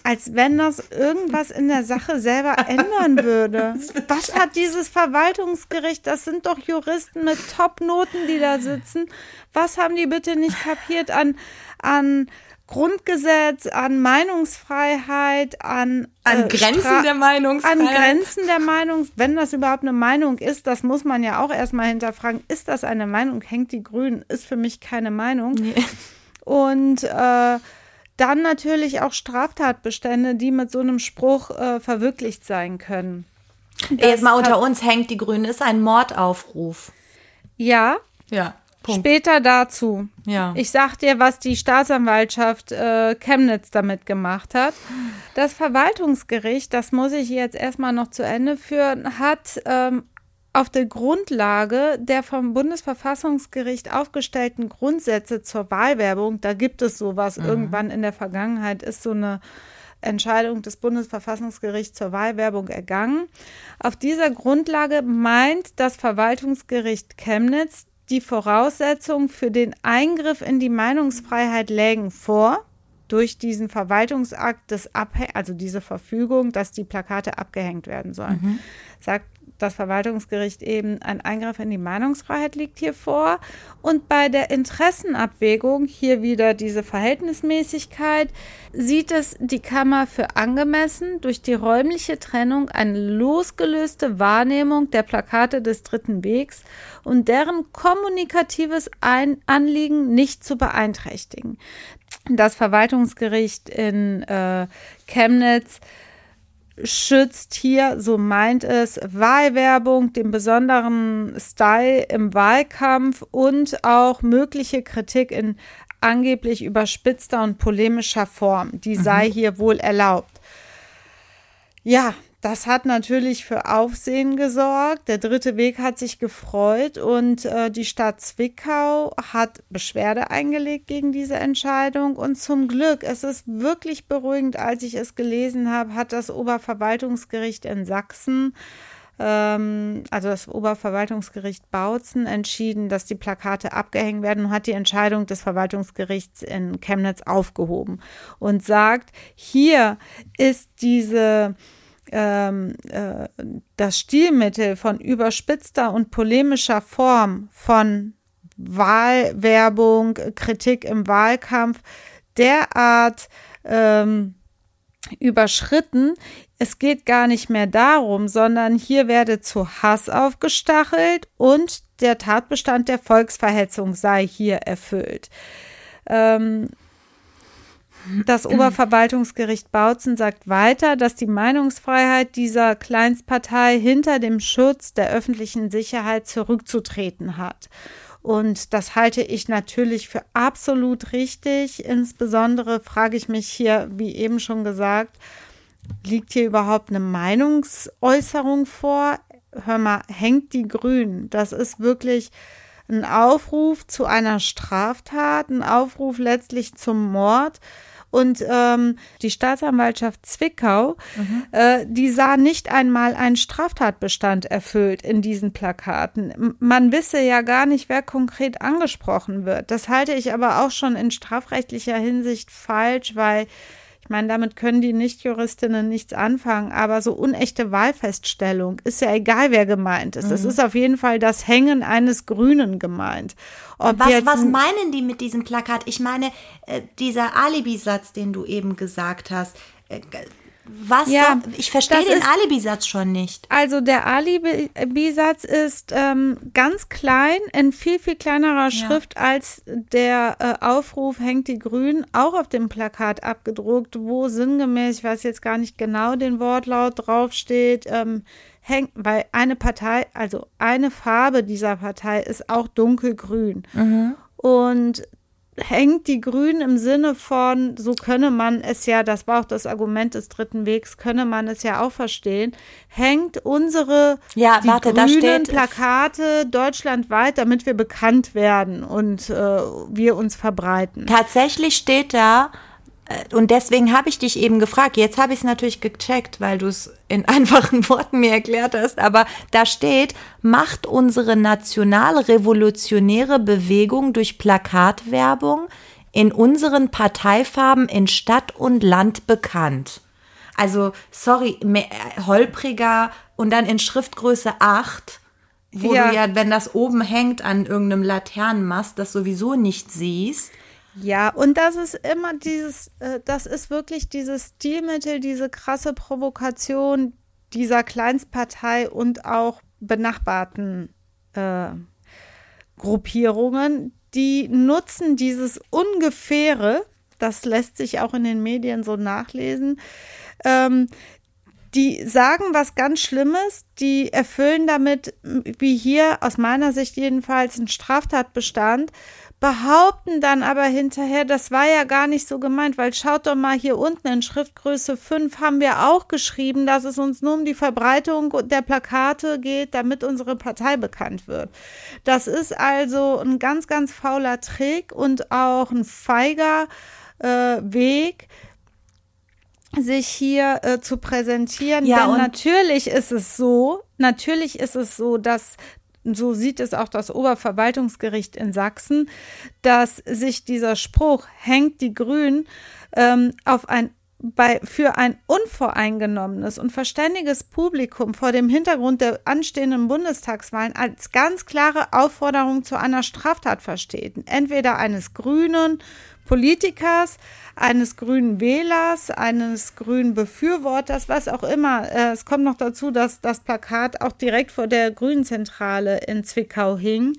als wenn das irgendwas in der Sache selber ändern würde. [LAUGHS] Was hat dieses Verwaltungsgericht? Das sind doch Juristen mit Top-Noten, die da sitzen. Was haben die bitte nicht kapiert an, an Grundgesetz, an Meinungsfreiheit, an, an äh, Grenzen Stra der Meinungsfreiheit. An Grenzen der Meinung, wenn das überhaupt eine Meinung ist, das muss man ja auch erstmal hinterfragen. Ist das eine Meinung? Hängt die Grün? Ist für mich keine Meinung. Nee. Und äh, dann natürlich auch Straftatbestände, die mit so einem Spruch äh, verwirklicht sein können. Das Jetzt mal unter uns hängt die Grünen, ist ein Mordaufruf. Ja. Ja. Punkt. Später dazu. Ja. Ich sag dir, was die Staatsanwaltschaft äh, Chemnitz damit gemacht hat. Das Verwaltungsgericht, das muss ich jetzt erstmal noch zu Ende führen, hat ähm, auf der Grundlage der vom Bundesverfassungsgericht aufgestellten Grundsätze zur Wahlwerbung, da gibt es sowas mhm. irgendwann in der Vergangenheit, ist so eine Entscheidung des Bundesverfassungsgerichts zur Wahlwerbung ergangen. Auf dieser Grundlage meint das Verwaltungsgericht Chemnitz, die Voraussetzungen für den Eingriff in die Meinungsfreiheit lägen vor durch diesen Verwaltungsakt des Abhäng also diese Verfügung, dass die Plakate abgehängt werden sollen. Mhm. Sagt das Verwaltungsgericht eben, ein Eingriff in die Meinungsfreiheit liegt hier vor. Und bei der Interessenabwägung, hier wieder diese Verhältnismäßigkeit, sieht es die Kammer für angemessen, durch die räumliche Trennung eine losgelöste Wahrnehmung der Plakate des Dritten Wegs und deren kommunikatives Ein Anliegen nicht zu beeinträchtigen. Das Verwaltungsgericht in äh, Chemnitz schützt hier, so meint es, Wahlwerbung, den besonderen Style im Wahlkampf und auch mögliche Kritik in angeblich überspitzter und polemischer Form. Die sei mhm. hier wohl erlaubt. Ja, das hat natürlich für Aufsehen gesorgt. Der dritte Weg hat sich gefreut und äh, die Stadt Zwickau hat Beschwerde eingelegt gegen diese Entscheidung. Und zum Glück, es ist wirklich beruhigend, als ich es gelesen habe, hat das Oberverwaltungsgericht in Sachsen ähm, also das Oberverwaltungsgericht Bautzen, entschieden, dass die Plakate abgehängt werden und hat die Entscheidung des Verwaltungsgerichts in Chemnitz aufgehoben und sagt, hier ist diese ähm, äh, das Stilmittel von überspitzter und polemischer Form von Wahlwerbung, Kritik im Wahlkampf derart ähm, überschritten. Es geht gar nicht mehr darum, sondern hier werde zu Hass aufgestachelt und der Tatbestand der Volksverhetzung sei hier erfüllt. Ähm, das Oberverwaltungsgericht Bautzen sagt weiter, dass die Meinungsfreiheit dieser Kleinstpartei hinter dem Schutz der öffentlichen Sicherheit zurückzutreten hat. Und das halte ich natürlich für absolut richtig. Insbesondere frage ich mich hier, wie eben schon gesagt, liegt hier überhaupt eine Meinungsäußerung vor? Hör mal, hängt die Grün. Das ist wirklich ein Aufruf zu einer Straftat, ein Aufruf letztlich zum Mord. Und ähm, die Staatsanwaltschaft Zwickau, mhm. äh, die sah nicht einmal einen Straftatbestand erfüllt in diesen Plakaten. Man wisse ja gar nicht, wer konkret angesprochen wird. Das halte ich aber auch schon in strafrechtlicher Hinsicht falsch, weil meine, damit können die Nichtjuristinnen nichts anfangen, aber so unechte Wahlfeststellung ist ja egal, wer gemeint ist. Es mhm. ist auf jeden Fall das Hängen eines Grünen gemeint. Ob was, was meinen die mit diesem Plakat? Ich meine, äh, dieser Alibi-Satz, den du eben gesagt hast, äh, was? Ja, so? ich verstehe den Alibi-Satz schon nicht. Also der Alibi-Satz ist ähm, ganz klein, in viel, viel kleinerer Schrift ja. als der äh, Aufruf hängt die Grün auch auf dem Plakat abgedruckt, wo sinngemäß, ich weiß jetzt gar nicht genau den Wortlaut draufsteht, ähm, hängt, weil eine Partei, also eine Farbe dieser Partei ist auch dunkelgrün. Mhm. Und hängt die Grünen im Sinne von, so könne man es ja, das war auch das Argument des dritten Wegs, könne man es ja auch verstehen, hängt unsere ja, die warte, grünen Plakate deutschlandweit, damit wir bekannt werden und äh, wir uns verbreiten. Tatsächlich steht da, und deswegen habe ich dich eben gefragt. Jetzt habe ich es natürlich gecheckt, weil du es in [LAUGHS] einfachen Worten mir erklärt hast. Aber da steht, macht unsere nationalrevolutionäre Bewegung durch Plakatwerbung in unseren Parteifarben in Stadt und Land bekannt. Also, sorry, mehr, äh, holpriger und dann in Schriftgröße 8 wo ja. du ja, wenn das oben hängt an irgendeinem Laternenmast, das sowieso nicht siehst. Ja, und das ist immer dieses, äh, das ist wirklich dieses Stilmittel, diese krasse Provokation dieser Kleinstpartei und auch benachbarten äh, Gruppierungen, die nutzen dieses ungefähre, das lässt sich auch in den Medien so nachlesen, ähm, die sagen was ganz Schlimmes, die erfüllen damit, wie hier aus meiner Sicht jedenfalls, einen Straftatbestand behaupten dann aber hinterher, das war ja gar nicht so gemeint, weil schaut doch mal hier unten in Schriftgröße 5 haben wir auch geschrieben, dass es uns nur um die Verbreitung der Plakate geht, damit unsere Partei bekannt wird. Das ist also ein ganz, ganz fauler Trick und auch ein feiger äh, Weg, sich hier äh, zu präsentieren. Ja, Denn natürlich ist es so, natürlich ist es so, dass so sieht es auch das Oberverwaltungsgericht in Sachsen, dass sich dieser Spruch hängt die Grünen ähm, auf ein bei, für ein unvoreingenommenes und verständiges Publikum vor dem Hintergrund der anstehenden Bundestagswahlen als ganz klare Aufforderung zu einer Straftat versteht. Entweder eines Grünen Politikers, eines grünen Wählers, eines grünen Befürworters, was auch immer. Äh, es kommt noch dazu, dass das Plakat auch direkt vor der Grünzentrale in Zwickau hing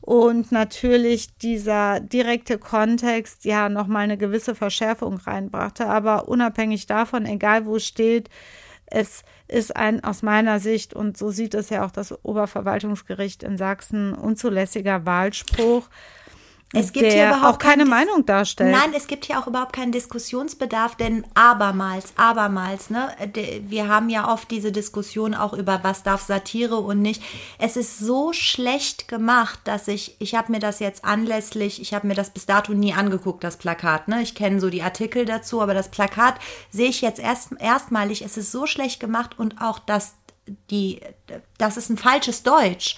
und natürlich dieser direkte Kontext ja nochmal eine gewisse Verschärfung reinbrachte. Aber unabhängig davon, egal wo es steht, es ist ein aus meiner Sicht, und so sieht es ja auch das Oberverwaltungsgericht in Sachsen, unzulässiger Wahlspruch. Es gibt hier überhaupt auch keine Meinung darstellt. Nein, es gibt hier auch überhaupt keinen Diskussionsbedarf, denn abermals, abermals, ne, wir haben ja oft diese Diskussion auch über was darf Satire und nicht. Es ist so schlecht gemacht, dass ich, ich habe mir das jetzt anlässlich, ich habe mir das bis dato nie angeguckt, das Plakat, ne, ich kenne so die Artikel dazu, aber das Plakat sehe ich jetzt erst erstmalig. Es ist so schlecht gemacht und auch das die, das ist ein falsches Deutsch.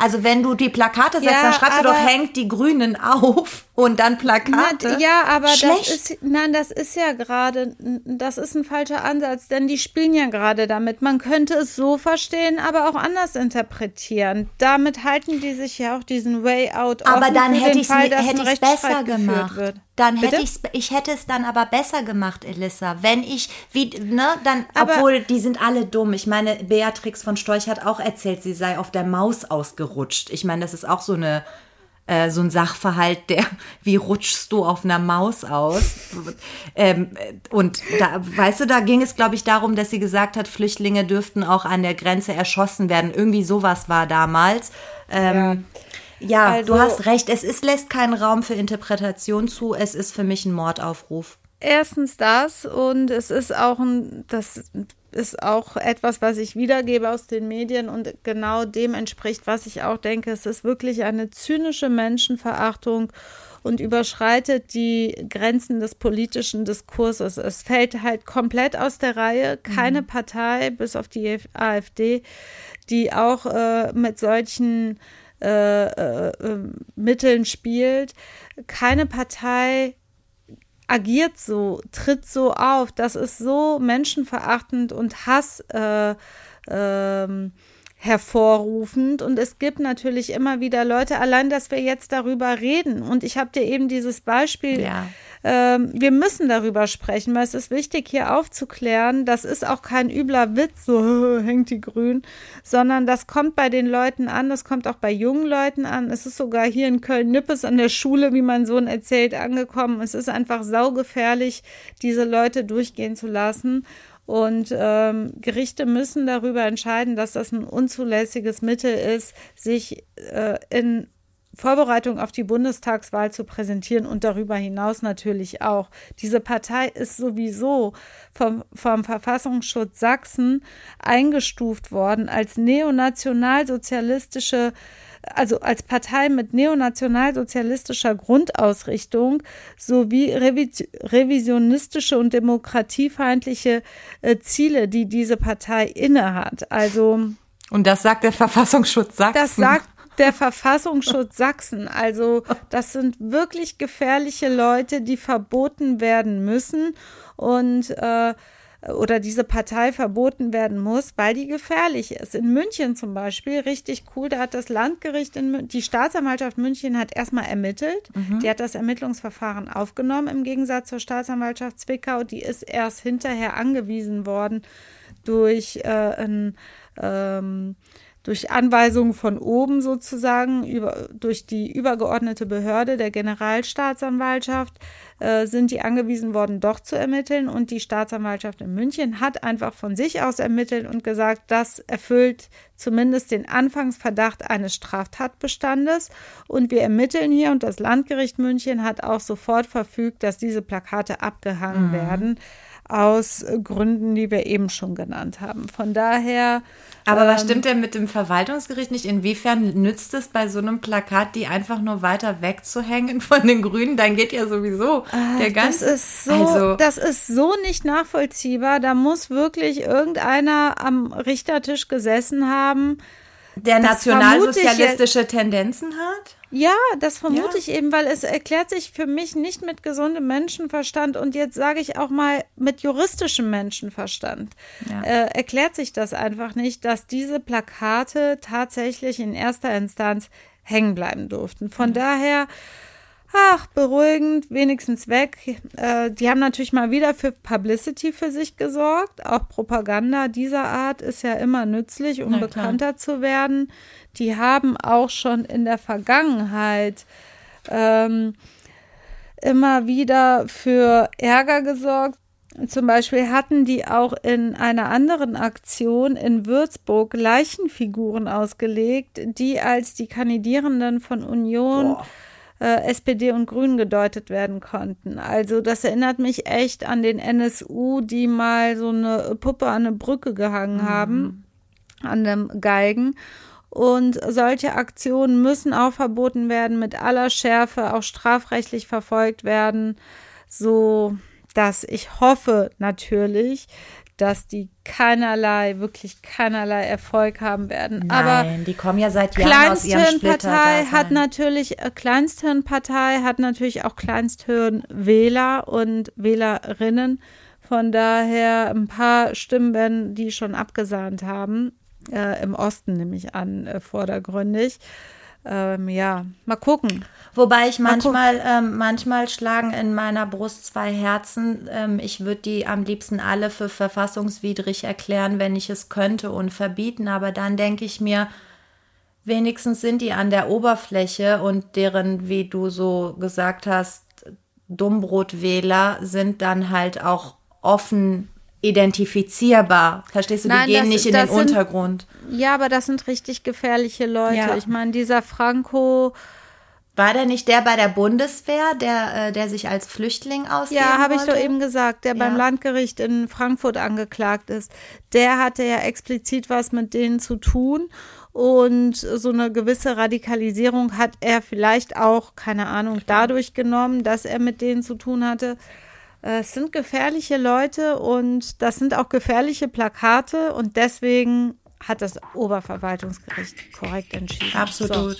Also wenn du die Plakate setzt, ja, dann schreibst du doch, hängt die Grünen auf und dann Plakate. Na, ja, aber Schlecht. das ist, nein, das ist ja gerade, das ist ein falscher Ansatz, denn die spielen ja gerade damit. Man könnte es so verstehen, aber auch anders interpretieren. Damit halten die sich ja auch diesen Way out. Aber dann hätte ich es besser gemacht. Wird. Dann Bitte? hätte ich ich hätte es dann aber besser gemacht, Elissa. Wenn ich, wie, ne, dann, aber, obwohl die sind alle dumm. Ich meine, Beatrix von Storch hat auch erzählt, sie sei auf der Maus ausgerutscht. Ich meine, das ist auch so eine, äh, so ein Sachverhalt, der, [LAUGHS] wie rutschst du auf einer Maus aus? ähm, und da, weißt du, da ging es, glaube ich, darum, dass sie gesagt hat, Flüchtlinge dürften auch an der Grenze erschossen werden. Irgendwie sowas war damals. Ähm, ja. Ja, also, du hast recht. Es ist, lässt keinen Raum für Interpretation zu. Es ist für mich ein Mordaufruf. Erstens das und es ist auch ein, das ist auch etwas, was ich wiedergebe aus den Medien und genau dem entspricht, was ich auch denke. Es ist wirklich eine zynische Menschenverachtung und überschreitet die Grenzen des politischen Diskurses. Es fällt halt komplett aus der Reihe. Keine mhm. Partei, bis auf die AfD, die auch äh, mit solchen äh, äh, Mitteln spielt. Keine Partei agiert so, tritt so auf. Das ist so menschenverachtend und Hass. Äh, ähm, hervorrufend. Und es gibt natürlich immer wieder Leute, allein, dass wir jetzt darüber reden. Und ich habe dir eben dieses Beispiel. Ja. Ähm, wir müssen darüber sprechen, weil es ist wichtig, hier aufzuklären. Das ist auch kein übler Witz, so [LAUGHS] hängt die Grün, sondern das kommt bei den Leuten an, das kommt auch bei jungen Leuten an. Es ist sogar hier in Köln-Nippes an der Schule, wie mein Sohn erzählt, angekommen. Es ist einfach saugefährlich, diese Leute durchgehen zu lassen. Und ähm, Gerichte müssen darüber entscheiden, dass das ein unzulässiges Mittel ist, sich äh, in Vorbereitung auf die Bundestagswahl zu präsentieren und darüber hinaus natürlich auch. Diese Partei ist sowieso vom, vom Verfassungsschutz Sachsen eingestuft worden als neonationalsozialistische also als Partei mit neonationalsozialistischer Grundausrichtung sowie revisionistische und demokratiefeindliche äh, Ziele, die diese Partei innehat. Also und das sagt der Verfassungsschutz Sachsen. Das sagt der Verfassungsschutz Sachsen. Also das sind wirklich gefährliche Leute, die verboten werden müssen und äh, oder diese Partei verboten werden muss, weil die gefährlich ist. In München zum Beispiel, richtig cool, da hat das Landgericht, in, die Staatsanwaltschaft München hat erstmal ermittelt. Mhm. Die hat das Ermittlungsverfahren aufgenommen im Gegensatz zur Staatsanwaltschaft Zwickau. Die ist erst hinterher angewiesen worden durch äh, ein ähm, durch Anweisungen von oben sozusagen, über, durch die übergeordnete Behörde der Generalstaatsanwaltschaft, äh, sind die angewiesen worden, doch zu ermitteln. Und die Staatsanwaltschaft in München hat einfach von sich aus ermittelt und gesagt, das erfüllt zumindest den Anfangsverdacht eines Straftatbestandes. Und wir ermitteln hier und das Landgericht München hat auch sofort verfügt, dass diese Plakate abgehangen mhm. werden aus Gründen, die wir eben schon genannt haben. Von daher. Aber ähm, was stimmt denn mit dem Verwaltungsgericht nicht? Inwiefern nützt es bei so einem Plakat, die einfach nur weiter wegzuhängen [LAUGHS] von den Grünen? Dann geht ja sowieso äh, der ganze. Das ist so, also, das ist so nicht nachvollziehbar. Da muss wirklich irgendeiner am Richtertisch gesessen haben. Der nationalsozialistische Tendenzen hat? Ja, das vermute ja. ich eben, weil es erklärt sich für mich nicht mit gesundem Menschenverstand und jetzt sage ich auch mal mit juristischem Menschenverstand. Ja. Äh, erklärt sich das einfach nicht, dass diese Plakate tatsächlich in erster Instanz hängen bleiben durften. Von ja. daher ach, beruhigend, wenigstens weg. Äh, die haben natürlich mal wieder für Publicity für sich gesorgt. Auch Propaganda dieser Art ist ja immer nützlich, um bekannter zu werden. Die haben auch schon in der Vergangenheit ähm, immer wieder für Ärger gesorgt. Zum Beispiel hatten die auch in einer anderen Aktion in Würzburg Leichenfiguren ausgelegt, die als die Kandidierenden von Union Boah äh, SPD und Grünen gedeutet werden konnten. Also das erinnert mich echt an den NSU, die mal so eine Puppe an eine Brücke gehangen mhm. haben, an dem Geigen. Und solche Aktionen müssen auch verboten werden, mit aller Schärfe auch strafrechtlich verfolgt werden, so dass ich hoffe natürlich, dass die keinerlei, wirklich keinerlei Erfolg haben werden. Nein, Aber die kommen ja seit Jahren aus ihrem hat natürlich, äh, Kleinsthirnpartei hat natürlich auch Kleinsthirnwähler und Wählerinnen. Von daher ein paar Stimmen werden die schon abgesahnt haben. Äh, Im Osten nehme ich an, äh, vordergründig. Ähm, ja, mal gucken. Wobei ich manchmal, ähm, manchmal schlagen in meiner Brust zwei Herzen. Ähm, ich würde die am liebsten alle für verfassungswidrig erklären, wenn ich es könnte und verbieten. Aber dann denke ich mir, wenigstens sind die an der Oberfläche und deren, wie du so gesagt hast, Dummbrotwähler sind dann halt auch offen identifizierbar. Verstehst du? Nein, die gehen das- nicht in den sind- Untergrund. Ja, aber das sind richtig gefährliche Leute. Ja. Ich meine, dieser Franco, War der nicht der bei der Bundeswehr, der, äh, der sich als Flüchtling ausgeben ja, habe ich doch eben gesagt, der beim Ja. Landgericht in Frankfurt angeklagt ist, der hatte ja explizit was mit denen zu tun. Und so eine gewisse Radikalisierung hat er vielleicht auch, keine Ahnung, dadurch genommen, dass er mit denen zu tun hatte. Äh, Es sind gefährliche Leute und das sind auch gefährliche Plakate und deswegen hat das Oberverwaltungsgericht korrekt entschieden. So.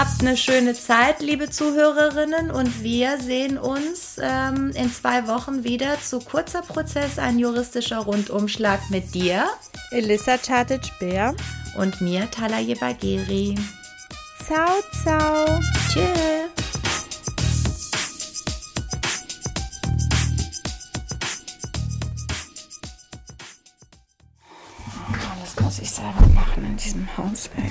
Habt eine schöne Zeit, liebe Zuhörerinnen, und wir sehen uns ähm, in zwei Wochen wieder zu kurzer Prozess, ein juristischer Rundumschlag mit dir Elissa Chatic-Bär. und mir, Talaye Bageri. Ciao, ciao. Tschüss. Alles muss ich selber machen in diesem Haus, ey.